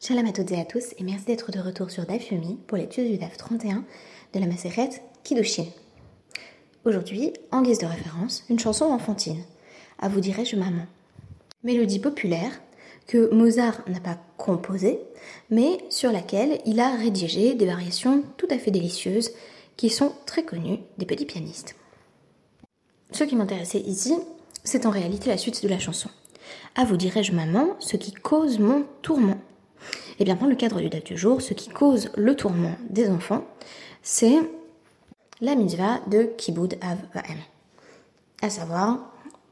Shalom à toutes et à tous et merci d'être de retour sur DAF Yomi pour l'étude du DAF 31 de la Maseret Kiddushin. Aujourd'hui, en guise de référence, une chanson enfantine. À vous dirais-je maman. Mélodie populaire que Mozart n'a pas composée, mais sur laquelle il a rédigé des variations tout à fait délicieuses qui sont très connues des petits pianistes. Ce qui m'intéressait ici, c'est en réalité la suite de la chanson. À vous dirais-je maman, ce qui cause mon tourment. Et eh bien, dans le cadre du date du jour, ce qui cause le tourment des enfants, c'est la mitzvah de Kibud Av Va'em. À savoir,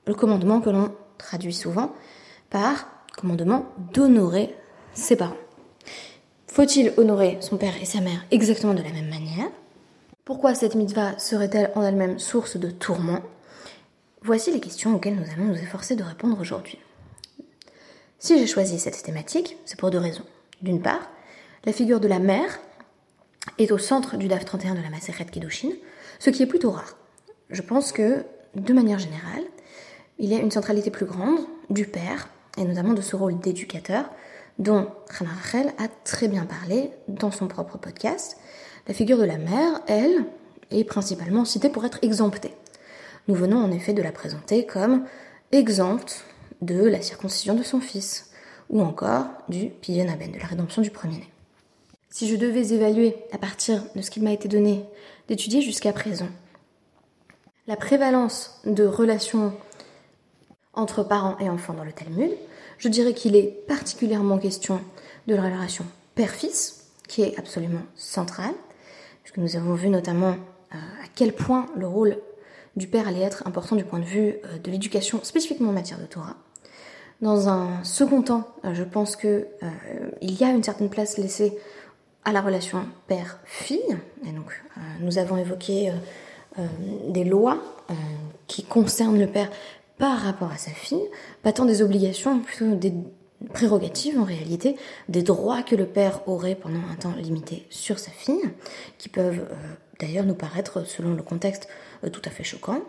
le commandement que l'on traduit souvent par commandement d'honorer ses parents. Faut-il honorer son père et sa mère exactement de la même manière? Pourquoi cette mitzvah serait-elle en elle-même source de tourment? Voici les questions auxquelles nous allons nous efforcer de répondre aujourd'hui. Si j'ai choisi cette thématique, c'est pour deux raisons. D'une part, la figure de la mère est au centre du DAF 31 de la Maseret Kiddushin, ce qui est plutôt rare. Je pense que, de manière générale, il y a une centralité plus grande du père, et notamment de ce rôle d'éducateur, dont Rana Rachel a très bien parlé dans son propre podcast. La figure de la mère, elle, est principalement citée pour être exemptée. Nous venons en effet de la présenter comme exempte de la circoncision de son fils, ou encore du Aben, de la rédemption du premier-né. Si je devais évaluer, à partir de ce qu'il m'a été donné d'étudier jusqu'à présent, la prévalence de relations entre parents et enfants dans le Talmud, je dirais qu'il est particulièrement question de la relation père-fils, qui est absolument centrale, puisque nous avons vu notamment euh, à quel point le rôle du père allait être important du point de vue euh, de l'éducation, spécifiquement en matière de Torah. Dans un second temps, euh, je pense que euh, il y a une certaine place laissée à la relation père-fille. Et donc, euh, nous avons évoqué des lois qui concernent le père par rapport à sa fille, pas tant des obligations, plutôt des prérogatives en réalité, des droits que le père aurait pendant un temps limité sur sa fille, qui peuvent d'ailleurs nous paraître, selon le contexte, tout à fait choquants.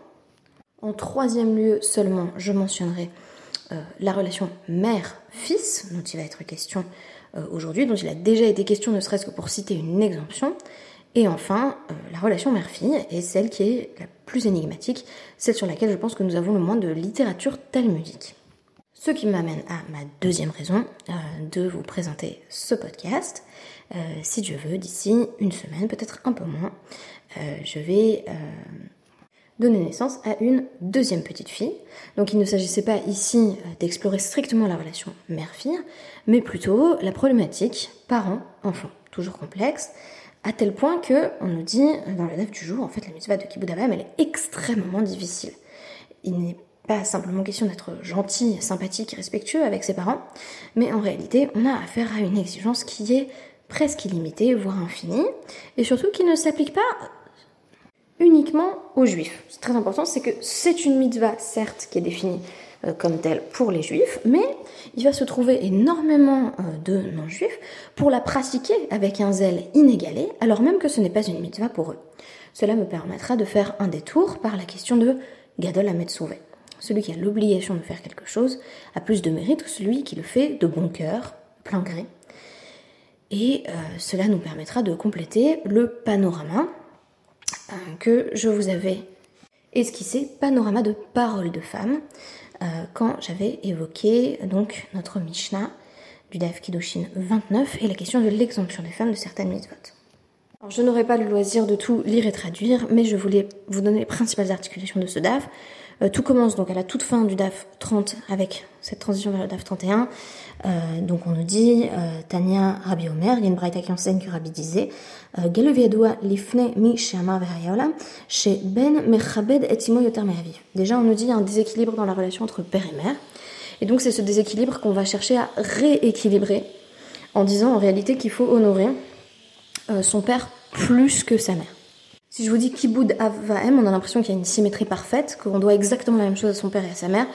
En troisième lieu seulement, je mentionnerai la relation mère-fils, dont il va être question euh, aujourd'hui, dont il a déjà été question ne serait-ce que pour citer une exemption. Et enfin, euh, la relation mère-fille est celle qui est la plus énigmatique, celle sur laquelle je pense que nous avons le moins de littérature talmudique. Ce qui m'amène à ma deuxième raison de vous présenter ce podcast. si Dieu veut, d'ici une semaine, peut-être un peu moins, je vais donner naissance à une deuxième petite fille. Donc il ne s'agissait pas ici euh, d'explorer strictement la relation mère-fille, mais plutôt la problématique parent-enfant, toujours complexe, à tel point que on nous dit dans le neuf du jour, en fait la mitzvah de Kibbutz elle est extrêmement difficile. Il n'est pas simplement question d'être gentil, sympathique respectueux avec ses parents, mais en réalité on a affaire à une exigence qui est presque illimitée, voire infinie, et surtout qui ne s'applique pas uniquement aux juifs. C'est très important, c'est que c'est une mitzvah, certes, qui est définie euh, comme telle pour les juifs, mais il va se trouver énormément euh, de non-juifs pour la pratiquer avec un zèle inégalé, alors même que ce n'est pas une mitzvah pour eux. Cela me permettra de faire un détour par la question de Gadol Ahmed Souvé. Celui qui a l'obligation de faire quelque chose a plus de mérite que celui qui le fait de bon cœur, plein gré. Et euh, cela nous permettra de compléter le panorama que je vous avais esquissé panorama de paroles de femmes euh, quand j'avais évoqué donc notre Mishnah du Daf Kiddushin 29 et la question de l'exemption des femmes de certaines mitzvot. Alors, je n'aurai pas le loisir de tout lire et traduire, mais je voulais vous donner les principales articulations de ce DAF. Euh, tout commence donc à la toute fin du DAF 30 avec cette transition vers le DAF 31. Euh, donc on nous dit, euh, Tania Rabbi Omer, il y a une braïta qui enseigne que Rabbi disait, euh, lifne mi chez ben mechabed etimo yoter Déjà on nous dit il y a un déséquilibre dans la relation entre père et mère. Et donc c'est ce déséquilibre qu'on va chercher à rééquilibrer en disant en réalité qu'il faut honorer son père plus que sa mère. Si je vous dis Kiboud Avaem, on a l'impression qu'il y a une symétrie parfaite, qu'on doit exactement la même chose à son père et à sa mère.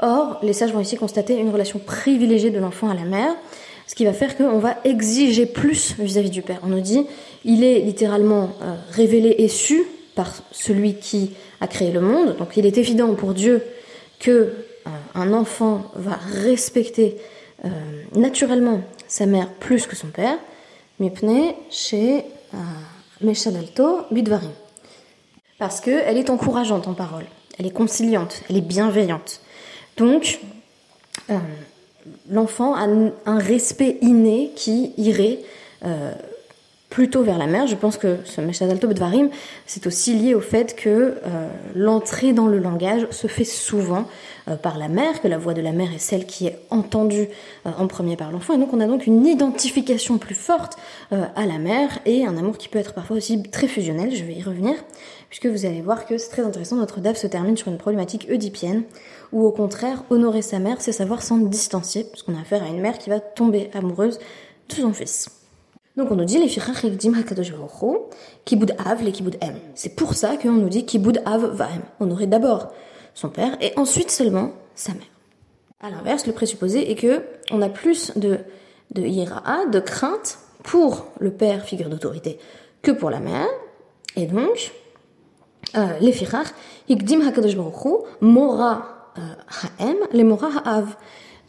Or, les sages vont ici constater une relation privilégiée de l'enfant à la mère, ce qui va faire qu'on va exiger plus vis-à-vis du père. On nous dit, il est littéralement euh, révélé et su par celui qui a créé le monde, donc il est évident pour Dieu que euh, un enfant va respecter euh, naturellement sa mère plus que son père, mipne chez Meshadalto Bidvarim. Parce qu'elle est encourageante en parole, elle est conciliante, elle est bienveillante. Donc, euh, l'enfant a un respect inné qui irait euh, plutôt vers la mère. Je pense que ce Meshadalto Bidvarim, c'est aussi lié au fait que euh, l'entrée dans le langage se fait souvent euh, par la mère, que la voix de la mère est celle qui est entendue euh, en premier par l'enfant. Et donc on a donc une identification plus forte à la mère et un amour qui peut être parfois aussi très fusionnel. Je vais y revenir, puisque vous allez voir que c'est très intéressant. Notre DAF se termine sur une problématique oedipienne, où au contraire, honorer sa mère, c'est savoir s'en distancier, puisqu'on a affaire à une mère qui va tomber amoureuse de son fils. Donc on nous dit les kiboud av, les kiboud m. C'est pour ça qu'on nous dit kiboud av vaem. On aurait d'abord son père et ensuite seulement sa mère. À l'inverse, le présupposé est que on a plus de de ira, de crainte pour le père, figure d'autorité, que pour la mère. Et donc, euh, les firach, hikdim hakadosh mora euh, haem, les mora ha'av.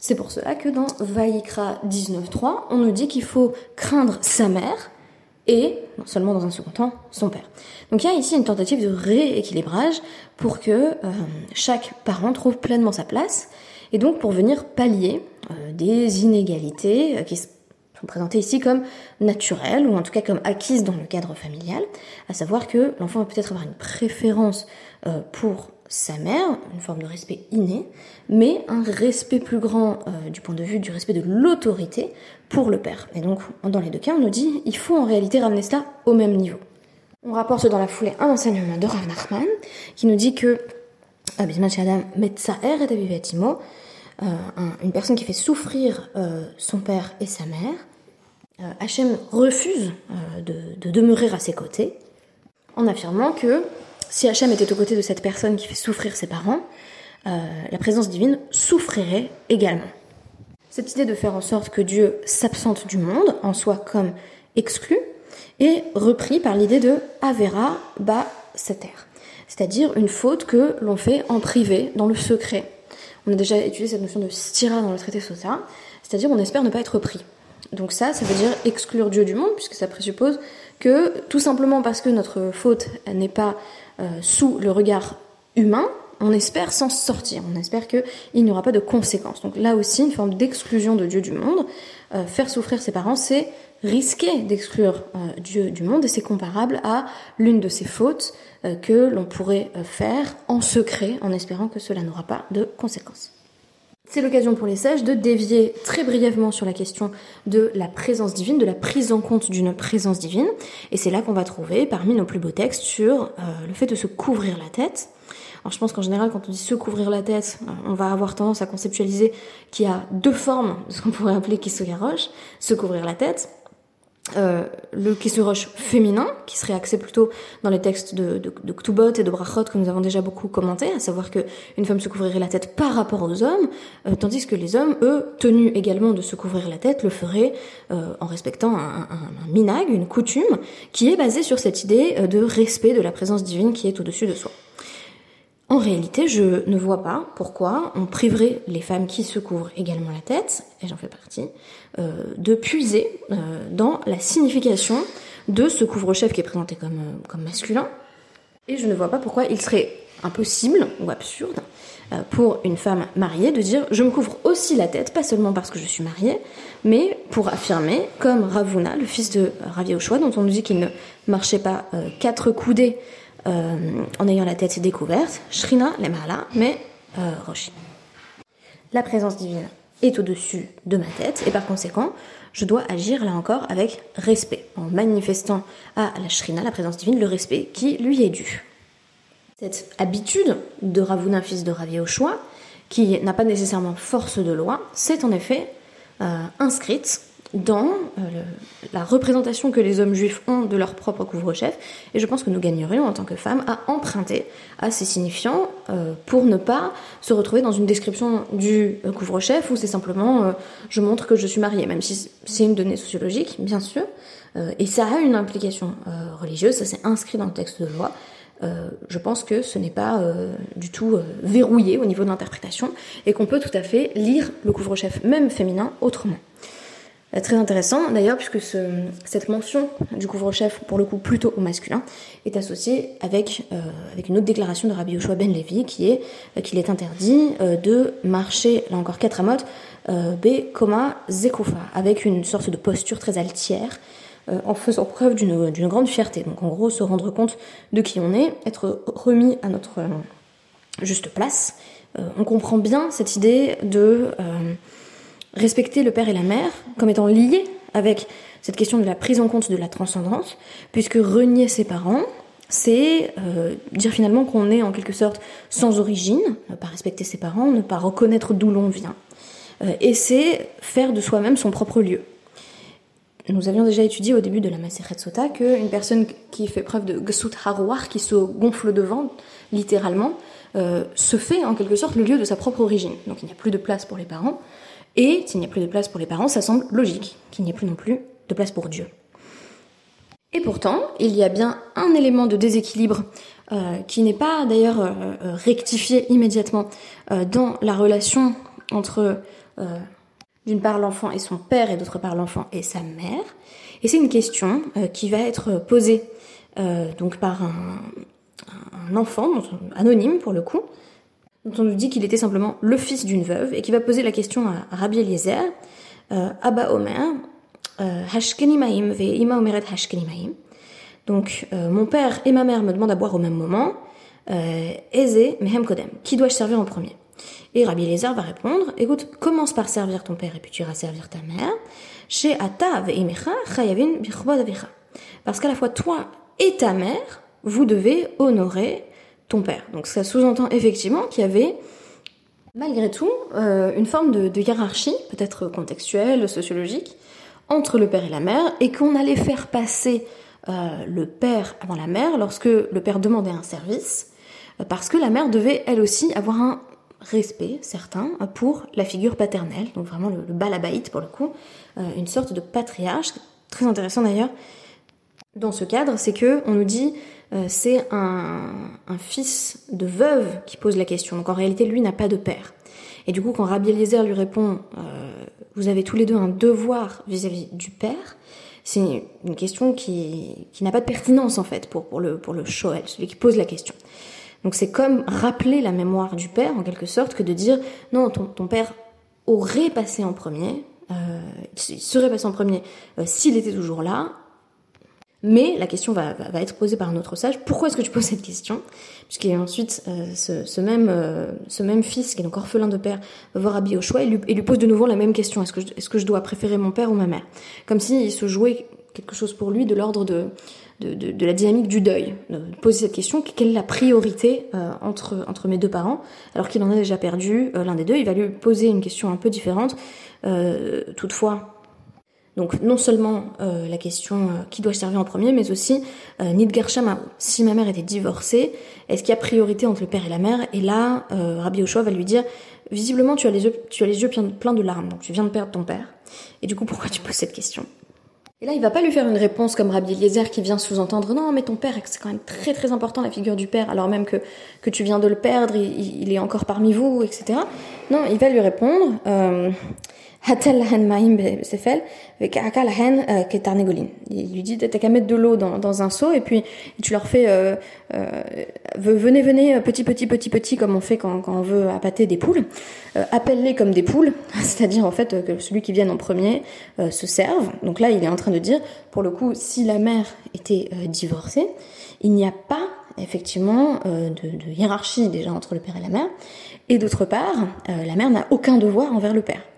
C'est pour cela que dans Vaikra 19.3, on nous dit qu'il faut craindre sa mère et, non seulement dans un second temps, son père. Donc il y a ici une tentative de rééquilibrage pour que euh, chaque parent trouve pleinement sa place et donc pour venir pallier euh, des inégalités euh, qui sont présentées ici comme naturelles ou en tout cas comme acquises dans le cadre familial, à savoir que l'enfant va peut-être avoir une préférence pour sa mère, une forme de respect inné, mais un respect plus grand euh, du point de vue du respect de l'autorité pour le père. Et donc, dans les deux cas, on nous dit il faut en réalité ramener cela au même niveau. On rapporte dans la foulée un enseignement de Rav Nachman qui nous dit que euh, euh, une personne qui fait souffrir son père et sa mère, Hachem refuse de demeurer à ses côtés en affirmant que si Hachem était aux côtés de cette personne qui fait souffrir ses parents, euh, la présence divine souffrirait également. Cette idée de faire en sorte que Dieu s'absente du monde, en soi comme exclu, est repris par l'idée de Avera Ba Seter, c'est-à-dire une faute que l'on fait en privé, dans le secret. On a déjà étudié cette notion de stira dans le traité Sota, c'est-à-dire on espère ne pas être pris. Donc ça, ça veut dire exclure Dieu du monde, puisque ça présuppose que tout simplement parce que notre faute n'est pas euh, sous le regard humain, on espère s'en sortir, on espère qu'il n'y aura pas de conséquences. Donc là aussi, une forme d'exclusion de Dieu du monde. Euh, faire souffrir ses parents, c'est risquer d'exclure euh, Dieu du monde et c'est comparable à l'une de ces fautes que l'on pourrait faire en secret en espérant que cela n'aura pas de conséquences. C'est l'occasion pour les sages de dévier très brièvement sur la question de la présence divine, de la prise en compte d'une présence divine. Et c'est là qu'on va trouver parmi nos plus beaux textes sur euh, le fait de se couvrir la tête. Alors je pense qu'en général, quand on dit se couvrir la tête, euh, on va avoir tendance à conceptualiser qu'il y a deux formes de ce qu'on pourrait appeler Kisugarosh, se couvrir la tête. Euh, le Kissurosh féminin, qui serait axé plutôt dans les textes de, de, Ktubot et de Brachot que nous avons déjà beaucoup commenté, à savoir que une femme se couvrirait la tête par rapport aux hommes, euh, tandis que les hommes, eux, tenus également de se couvrir la tête, le feraient euh, en respectant un, un, minag, une coutume, qui est basée sur cette idée de respect de la présence divine qui est au-dessus de soi. En réalité, je ne vois pas pourquoi on priverait les femmes qui se couvrent également la tête, et j'en fais partie, euh, de puiser euh, dans la signification de ce couvre-chef qui est présenté comme, euh, comme masculin. Et je ne vois pas pourquoi il serait impossible ou absurde pour une femme mariée de dire je me couvre aussi la tête, pas seulement parce que je suis mariée, mais pour affirmer, comme Ravuna, le fils de Ravi Oshua, dont on nous dit qu'il ne marchait pas quatre coudées euh, en ayant la tête découverte, Shrina Lemala, mais euh, Roshi. La présence divine est au-dessus de ma tête et par conséquent, je dois agir là encore avec respect, en manifestant à la Shrina, la présence divine, le respect qui lui est dû. Cette habitude de Ravuna, fils de Ravi Oshua, qui n'a pas nécessairement force de loi, c'est en effet euh, inscrite dans euh, la représentation que les hommes juifs ont de leur propre couvre-chef, et je pense que nous gagnerions en tant que femmes à emprunter à ces signifiants euh, pour ne pas se retrouver dans une description du euh, couvre-chef où c'est simplement je montre que je suis mariée, même si c'est une donnée sociologique, bien sûr, et ça a une implication religieuse, ça s'est inscrit dans le texte de loi. je pense que ce n'est pas du tout verrouillé au niveau de l'interprétation et qu'on peut tout à fait lire le couvre-chef même féminin autrement. Euh, très intéressant d'ailleurs, puisque cette mention du couvre-chef, pour le coup plutôt au masculin, est associée avec, euh, avec une autre déclaration de Rabbi Yoshua ben Levi qui est euh, qu'il est interdit de marcher, là encore quatre amotes, B, koma zekufa, avec une sorte de posture très altière, en faisant preuve d'une grande fierté. Donc en gros, se rendre compte de qui on est, être remis à notre juste place. on comprend bien cette idée de respecter le père et la mère comme étant liés avec cette question de la prise en compte de la transcendance, puisque renier ses parents, c'est euh, dire finalement qu'on est en quelque sorte sans origine, ne pas respecter ses parents, ne pas reconnaître d'où l'on vient, euh, et c'est faire de soi-même son propre lieu. Nous avions déjà étudié au début de la Maseret Sota qu'une personne qui fait preuve de Gsut Harouar, qui se gonfle devant, littéralement, euh, se fait en quelque sorte le lieu de sa propre origine. Donc il n'y a plus de place pour les parents, et s'il n'y a plus de place pour les parents, ça semble logique qu'il n'y ait plus non plus de place pour Dieu. Et pourtant, il y a bien un élément de déséquilibre euh, qui n'est pas d'ailleurs euh, euh, rectifié immédiatement dans la relation entre d'une part l'enfant et son père et d'autre part l'enfant et sa mère. Et c'est une question qui va être posée donc par un, un enfant anonyme pour le coup, dont on nous dit qu'il était simplement le fils d'une veuve et qui va poser la question à Rabbi Eliezer, euh, Abba Omer, euh, Hashkeni Maim ve Ima Omeret Hashkeni Maim. Donc euh, mon père et ma mère me demandent à boire au même moment, Eze Mehem Kodem, qui dois-je servir en premier? Et Rabbi Eliezer va répondre, écoute, commence par servir ton père et puis tu iras servir ta mère. Chez Ata Chayavin Parce qu'à la fois toi et ta mère, vous devez honorer père. Donc ça sous-entend effectivement qu'il y avait malgré tout euh, une forme de, hiérarchie, peut-être contextuelle, sociologique, entre le père et la mère, et qu'on allait faire passer euh, le père avant la mère lorsque le père demandait un service, euh, parce que la mère devait elle aussi avoir un respect certain pour la figure paternelle, donc vraiment le, le balabaït pour le coup, une sorte de patriarche, très intéressant d'ailleurs. Dans ce cadre, c'est que on nous dit euh, c'est un, fils de veuve qui pose la question. Donc en réalité, lui n'a pas de père. Et du coup, quand Rabbi Eliezer lui répond, euh, vous avez tous les deux un devoir vis-à-vis du père, c'est une question qui, n'a pas de pertinence en fait pour, le, pour le Shoel, celui qui pose la question. Donc c'est comme rappeler la mémoire du père en quelque sorte que de dire non, ton, père aurait passé en premier, euh, il serait passé en premier s'il était toujours là, mais la question va, va, être posée par un autre sage. Pourquoi est-ce que tu poses cette question? A ensuite euh, ce, ce, même, euh, ce même fils, qui est donc orphelin de père, va voir Abi Oshua et lui, et lui pose de nouveau la même question. Est-ce que, est-ce que je dois préférer mon père ou ma mère? Comme s'il se jouait quelque chose pour lui de l'ordre de, de, de, de, la dynamique du deuil. De poser cette question, quelle est la priorité euh, entre, entre mes deux parents? Alors qu'il en a déjà perdu l'un des deux, il va lui poser une question un peu différente. toutefois, donc non seulement euh, la question euh, qui doit servir en premier, mais aussi euh, Nidgar Si ma mère était divorcée, est-ce qu'il y a priorité entre le père et la mère? Et là, euh, Rabbi Ochoa va lui dire visiblement tu as les yeux, tu as les yeux pleins de larmes, donc tu viens de perdre ton père. Et du coup, pourquoi tu poses cette question? Et là, il va pas lui faire une réponse comme Rabbi Eliezer qui vient sous-entendre non, mais ton père, c'est quand même très très important la figure du père, alors même que, que tu viens de le perdre, il, il est encore parmi vous, etc. Non, il va lui répondre euh, euh, il lui dit t'as qu'à mettre de l'eau dans, dans, un seau et puis tu leur fais euh, euh, venez venez petit petit petit petit comme on fait quand, quand on veut appâter des poules. Euh, appelle-les comme des poules c'est-à-dire en fait que celui qui vient en premier euh, se serve. Donc là il est en train de dire pour le coup si la mère était divorcée il n'y a pas effectivement de, de, hiérarchie déjà entre le père et la mère. Et d'autre part la mère n'a aucun devoir envers le père. euh,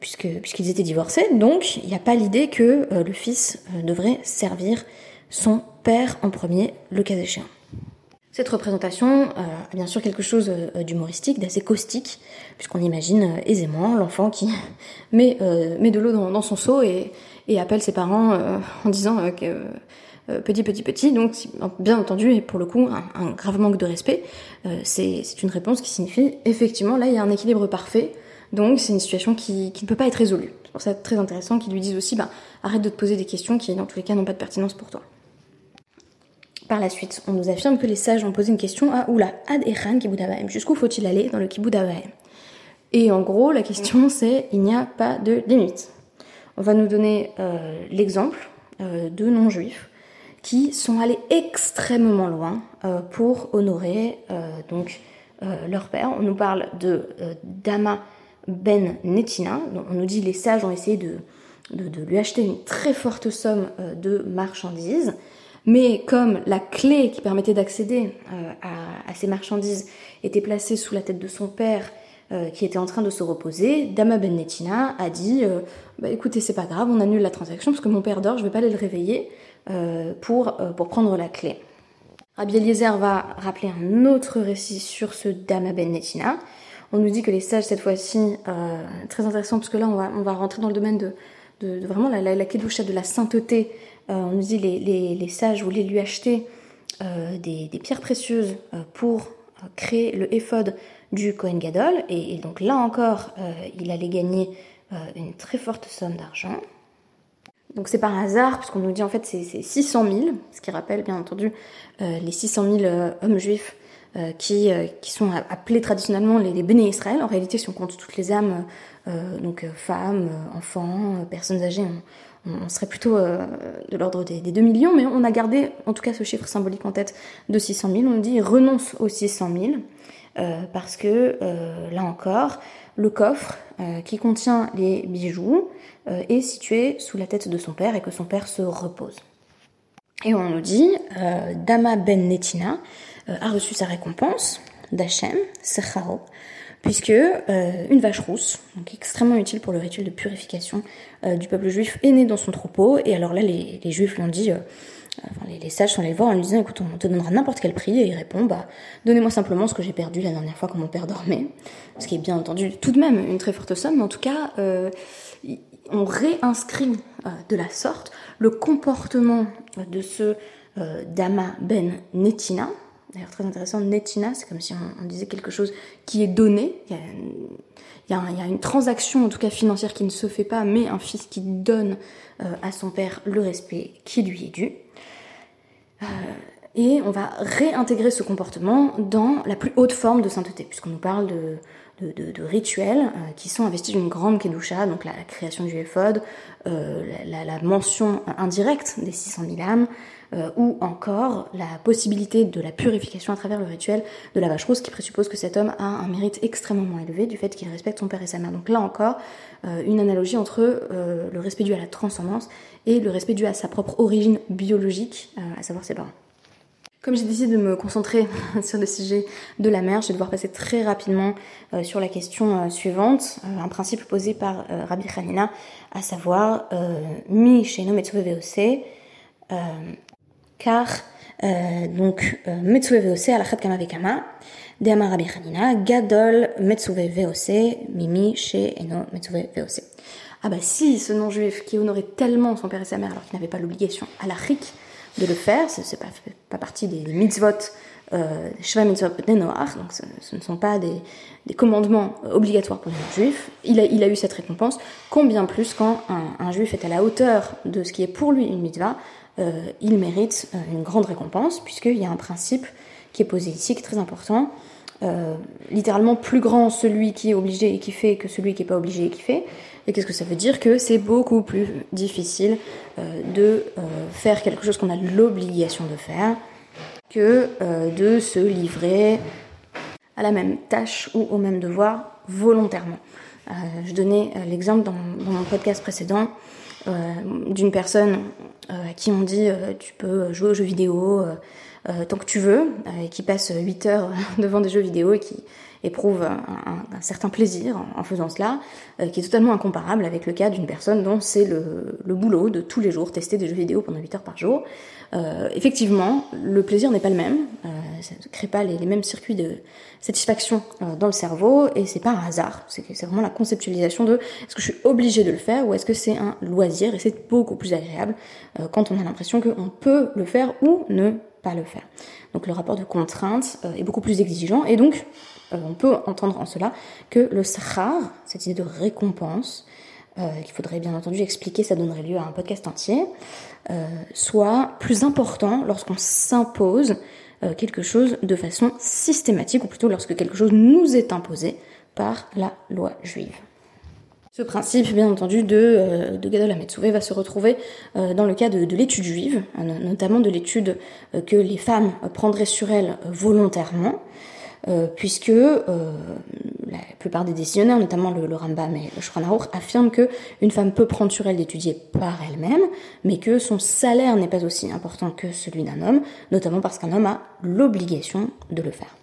puisque puisqu'ils étaient divorcés. Donc, il n'y a pas l'idée que euh, le fils euh, devrait servir son père en premier, le cas échéant. Cette représentation a bien sûr quelque chose d'humoristique, d'assez caustique, puisqu'on imagine aisément l'enfant qui met, met de l'eau dans, son seau et, et, appelle ses parents en disant que petit, petit, petit. Donc, bien entendu, et pour le coup, un, un grave manque de respect, c'est une réponse qui signifie effectivement, là, il y a un équilibre parfait donc c'est une situation qui, ne peut pas être résolue. C'est pour ça très intéressant qu'ils lui disent aussi, bah, arrête de te poser des questions qui dans tous les cas n'ont pas de pertinence pour toi. Par la suite, on nous affirme que les sages ont posé une question à Oula, Ad Echan Kibbutz Jusqu'où faut-il aller dans le Kibbutz Et en gros, la question c'est, il n'y a pas de limite. on va nous donner l'exemple de non-juifs qui sont allés extrêmement loin pour honorer donc leur père. On nous parle de Dama ben Netina. On nous dit les sages ont essayé de, lui acheter une très forte somme euh, de marchandises. Mais comme la clé qui permettait d'accéder euh, à, ces marchandises était placée sous la tête de son père, euh, qui était en train de se reposer, Dama Ben Netina a dit bah, écoutez, c'est pas grave, on annule la transaction parce que mon père dort, je vais pas aller le réveiller pour, pour prendre la clé. Rabbi Eliezer va rappeler un autre récit sur ce Dama Ben Netina, on nous dit que les sages, cette fois-ci, euh, très intéressant, parce que là, on va, rentrer dans le domaine de, vraiment la, la, de la sainteté. Euh, on nous dit les, les, sages voulaient lui acheter euh, des, pierres précieuses pour créer le éphod du Kohen Gadol. Et, donc là encore, il allait gagner une très forte somme d'argent. Donc c'est par hasard, puisqu'on nous dit en fait c'est 600 000, ce qui rappelle bien entendu les 600 000 hommes juifs qui, euh, qui sont appelés traditionnellement les, les béné Israël. En réalité, si on compte toutes les âmes, euh, donc femmes, enfants, personnes âgées, on, serait plutôt de l'ordre des, des, 2 millions, mais on a gardé en tout cas ce chiffre symbolique en tête de 600 000. On dit renonce aux 600 000 parce que là encore, le coffre qui contient les bijoux est situé sous la tête de son père et que son père se repose. Et on nous dit, Dama ben Netina, euh, a reçu sa récompense d'Hachem, Secharo, puisque euh, une vache rousse, donc extrêmement utile pour le rituel de purification euh, du peuple juif, est née dans son troupeau. Et alors là, les, les juifs lui ont dit, enfin, les, sages sont allés voir en lui disant, écoute, on te donnera n'importe quel prix. Et il répond, bah, donnez-moi simplement ce que j'ai perdu la dernière fois quand mon père dormait. Ce qui est bien entendu tout de même une très forte somme, mais en tout cas, on réinscrit de la sorte le comportement de ce Dama Ben Netina, D'ailleurs, très intéressant, netina, c'est comme si on, disait quelque chose qui est donné. Il y, a, une transaction, en tout cas financière, qui ne se fait pas, mais un fils qui donne euh, à son père le respect qui lui est dû. Euh, et on va réintégrer ce comportement dans la plus haute forme de sainteté, puisqu'on nous parle de, rituels euh, qui sont investis d'une grande kedusha, donc la, création du éphod, la, la, mention indirecte des 600 000 âmes, euh, ou encore la possibilité de la purification à travers le rituel de la vache rose qui présuppose que cet homme a un mérite extrêmement élevé du fait qu'il respecte son père et sa mère. Donc là encore, euh, une analogie entre euh, le respect dû à la transcendance et le respect dû à sa propre origine biologique, à savoir ses parents. Comme j'ai décidé de me concentrer sur le sujet de la mère, je vais devoir passer très rapidement euh, sur la question euh, suivante, euh, un principe posé par Rabbi Hanina, à savoir mi sheno metzue VOC, car donc metzue VOC alachat kama vekama, deama Rabbi Hanina, gadol metzue VOC, mimi she eno metzue VOC. Ah bah si ce non-juif qui honorait tellement son père et sa mère alors qu'il n'avait pas l'obligation à la de le faire, c'est pas, pas partie des, des mitzvot, euh, mitzvot donc ce, ce, ne sont pas des, commandements obligatoires pour les juifs. Il a, il a eu cette récompense, combien plus quand un, un, juif est à la hauteur de ce qui est pour lui une mitzvah, euh, il mérite euh, une grande récompense, puisqu'il y a un principe qui est posé ici, qui est très important. Euh, littéralement plus grand celui qui est obligé et qui fait que celui qui n'est pas obligé et qui fait. Et qu'est-ce que ça veut dire Que c'est beaucoup plus difficile euh, de euh, faire quelque chose qu'on a l'obligation de faire que euh, de se livrer à la même tâche ou au même devoir volontairement. Euh, je donnais euh, l'exemple dans, mon podcast précédent d'une personne à qui on dit tu peux jouer aux jeux vidéo tant que tu veux, et qui passe 8 heures devant des jeux vidéo et qui éprouve un, certain plaisir en, faisant cela, euh, qui est totalement incomparable avec le cas d'une personne dont c'est le, le, boulot de tous les jours tester des jeux vidéo pendant 8 heures par jour. Euh, effectivement, le plaisir n'est pas le même, euh, ça ne crée pas les, mêmes circuits de satisfaction euh, dans le cerveau, et c'est pas un hasard, c'est vraiment la conceptualisation de est-ce que je suis obligé de le faire ou est-ce que c'est un loisir, et c'est beaucoup plus agréable euh, quand on a l'impression qu'on peut le faire ou ne pas le faire. Donc le rapport de contrainte euh, est beaucoup plus exigeant et donc on peut entendre en cela que le sahar, cette idée de récompense, qu'il faudrait bien entendu expliquer, ça donnerait lieu à un podcast entier, euh, soit plus important lorsqu'on s'impose euh, quelque chose de façon systématique, ou plutôt lorsque quelque chose nous est imposé par la loi juive. Ce principe, bien entendu, de, euh, de Gadol Ametsouvé va se retrouver euh, dans le cas de, de l'étude juive, notamment de l'étude que les femmes prendraient sur elles volontairement, puisque la plupart des décisionnaires, notamment le, le Rambam et le Shulchan affirment que une femme peut prendre sur elle d'étudier par elle-même, mais que son salaire n'est pas aussi important que celui d'un homme, notamment parce qu'un homme a l'obligation de le faire.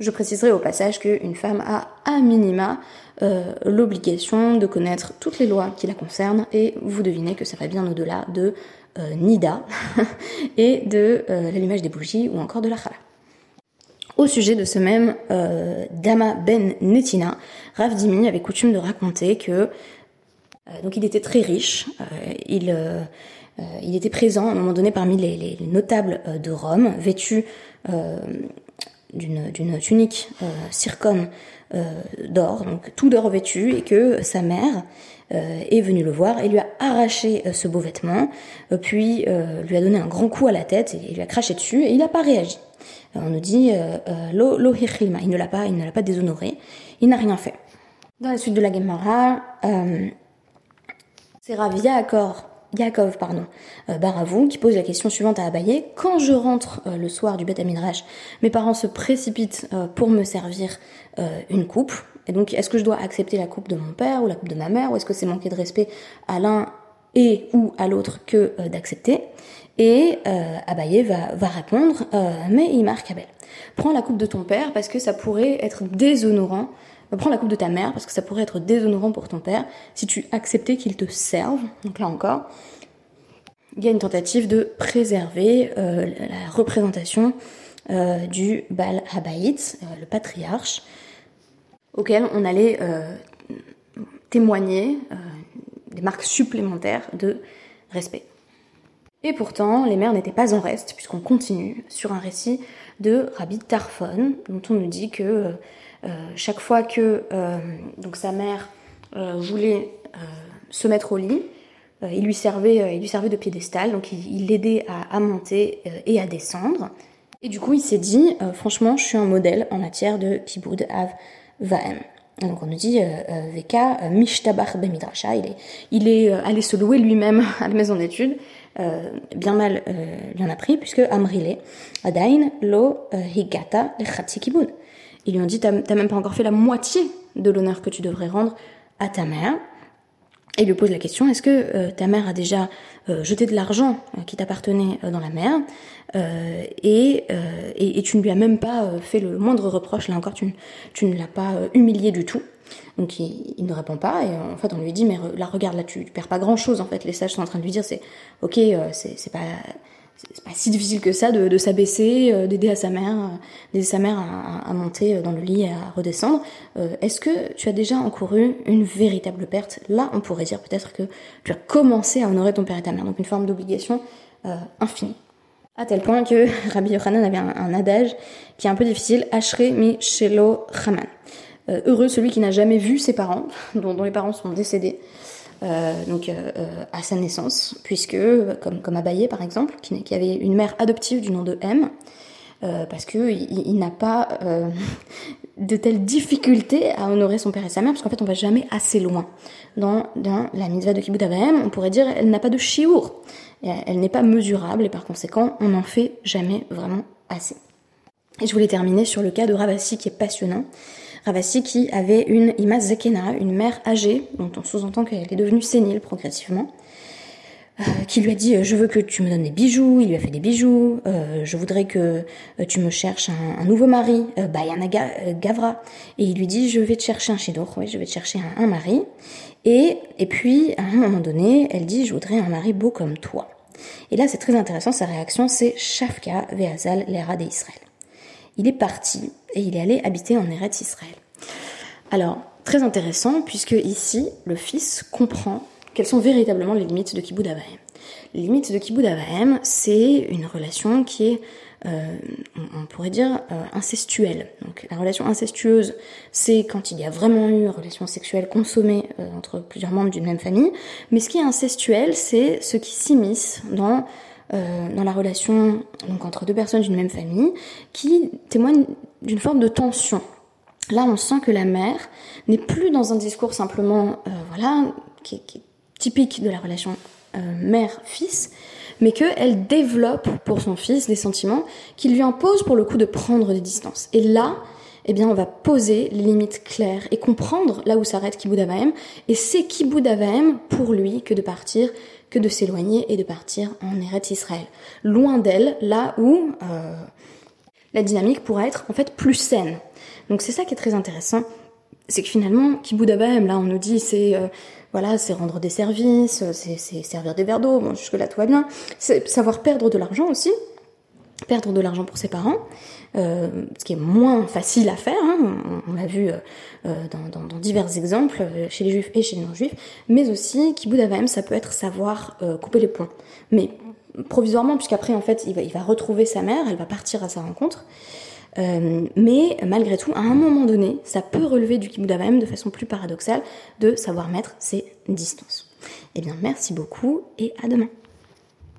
Je préciserai au passage qu'une femme a à minima euh, l'obligation de connaître toutes les lois qui la concernent et vous devinez que ça va bien au-delà de euh, Nida et de euh, l'allumage des bougies ou encore de la chala. Au sujet de ce même euh, Dama Ben Netina, Rav Dimi avait coutume de raconter que euh, donc il était très riche, euh, il, était présent à un moment donné parmi les, les notables de Rome, vêtu d'une tunique circone d'or, donc tout d'or vêtu, et que sa mère est venue le voir et lui a arraché ce beau vêtement, puis lui a donné un grand coup à la tête et lui a craché dessus et il n'a pas réagi. Euh, on nous dit euh, euh, lo lo il ne l'a pas, il ne l'a pas déshonoré, il n'a rien fait. Dans la suite de la Gemara, c'est Rav Yaakov, Yaakov pardon, Baravou qui pose la question suivante à Abaye. Quand je rentre le soir du Beth mes parents se précipitent pour me servir une coupe. Et donc, est-ce que je dois accepter la coupe de mon père ou la coupe de ma mère, ou est-ce que c'est manquer de respect à l'un et ou à l'autre que d'accepter? Et euh, Abaye va, répondre, euh, mais il marque Abel. Prends la coupe de ton père parce que ça pourrait être déshonorant. Euh, prends la coupe de ta mère parce que ça pourrait être déshonorant pour ton père si tu acceptais qu'il te serve. Donc là encore, il y a une tentative de préserver euh, la représentation du Bal Habaït, le patriarche, auquel on allait témoigner des marques supplémentaires de respect. Et pourtant, les mères n'étaient pas en reste, puisqu'on continue sur un récit de Rabbi Tarfon, dont on nous dit que euh, euh chaque fois que euh, donc sa mère euh, voulait euh, se mettre au lit, il lui servait, il lui servait de piédestal, donc il l'aidait à, à, monter et à descendre. Et du coup, il s'est dit, franchement, je suis un modèle en matière de kiboud av vaem. Donc on nous dit Veka mishtabach bemidrasha, il est, il est allé se louer lui-même à la maison d'études euh, bien mal euh, lui en a pris, puisque Amrile, Adain, Lo, euh, Higata, Kibun. Ils lui ont dit, t'as même pas encore fait la moitié de l'honneur que tu devrais rendre à ta mère. Et il lui pose la question, est-ce que euh, ta mère a déjà euh, jeté de l'argent qui t'appartenait dans la mer? Et, et, et, tu ne lui as même pas fait le moindre reproche, là encore, tu, tu ne l'as pas humilié du tout. Donc il, ne répond pas et en fait on lui dit mais là regarde là tu, perds pas grand chose en fait les sages sont en train de lui dire c'est ok euh, c'est pas c'est pas si difficile que ça de, s'abaisser, euh, d'aider à sa mère, euh, d'aider sa mère à, monter dans le lit et à redescendre. Est-ce que tu as déjà encouru une véritable perte? Là, on pourrait dire peut-être que tu as commencé à honorer ton père et ta mère, donc une forme d'obligation infinie. À tel point que Rabbi Yochanan avait un, adage qui est un peu difficile, Ashre mi shelo Haman. Euh, heureux celui qui n'a jamais vu ses parents, dont, les parents sont décédés. Euh, donc euh, à sa naissance, puisque comme comme Abaye par exemple, qui, avait une mère adoptive du nom de M, parce que il, n'a pas de telles difficultés à honorer son père et sa mère, parce qu'en fait on va jamais assez loin dans, dans la mitzvah de Kibbutz. On pourrait dire elle n'a pas de chiour, elle n'est pas mesurable et par conséquent on n'en fait jamais vraiment assez. Et je voulais terminer sur le cas de Ravasi qui est passionnant. Ravasi qui avait une Ima Zekena, une mère âgée, dont on sous-entend qu'elle est devenue sénile progressivement, euh, qui lui a dit je veux que tu me donnes des bijoux, il lui a fait des bijoux, euh, je voudrais que euh, tu me cherches un, un nouveau mari, euh, Bayana Gavra, et il lui dit je vais te chercher un shidor, oui je vais te chercher un, un, mari, et, et puis à un moment donné elle dit je voudrais un mari beau comme toi. Et là c'est très intéressant, sa réaction c'est Shafka Veazal l'era d'Israël il est parti et il est allé habiter en Eretz Israël. Alors, très intéressant, puisque ici, le fils comprend quelles sont véritablement les limites de Kibbutz Avahem. Les limites de Kibbutz Avahem, c'est une relation qui est, euh, on pourrait dire, euh, incestuelle. Donc, la relation incestueuse, c'est quand il y a vraiment eu une relation sexuelle consommée euh, entre plusieurs membres d'une même famille. Mais ce qui est incestuel, c'est ce qui s'immisce dans dans la relation donc entre deux personnes d'une même famille qui témoigne d'une forme de tension. là on sent que la mère n'est plus dans un discours simplement, euh, voilà, qui est, typique de la relation euh, mère-fils, mais qu'elle développe pour son fils des sentiments qui lui imposent pour le coup de prendre des distances. Et là, eh bien, on va poser les limites claires et comprendre là où s'arrête Kibbutz Avahem. Et c'est Kibbutz Avahem pour lui que de partir, que de s'éloigner et de partir en Eretz Israël. Loin d'elle, là où euh, la dynamique pourra être en fait plus saine. Donc c'est ça qui est très intéressant. C'est que finalement, Kibbutz Avahem, là on nous dit c'est... Euh, voilà, c'est rendre des services, c'est servir des verres d'eau, bon, jusque-là tout va bien. C'est savoir perdre de l'argent aussi, perdre de l'argent pour ses parents, euh, ce qui est moins facile à faire, hein, on, l'a vu euh, euh, dans, divers exemples chez les juifs et chez les non-juifs, mais aussi, kibbutz ça peut être savoir couper les ponts. Mais provisoirement, puisqu'après, en fait, il va, retrouver sa mère, elle va partir à sa rencontre, mais malgré tout, à un moment donné, ça peut relever du kibbutz de façon plus paradoxale de savoir mettre ses distances. Eh bien, merci beaucoup et à demain.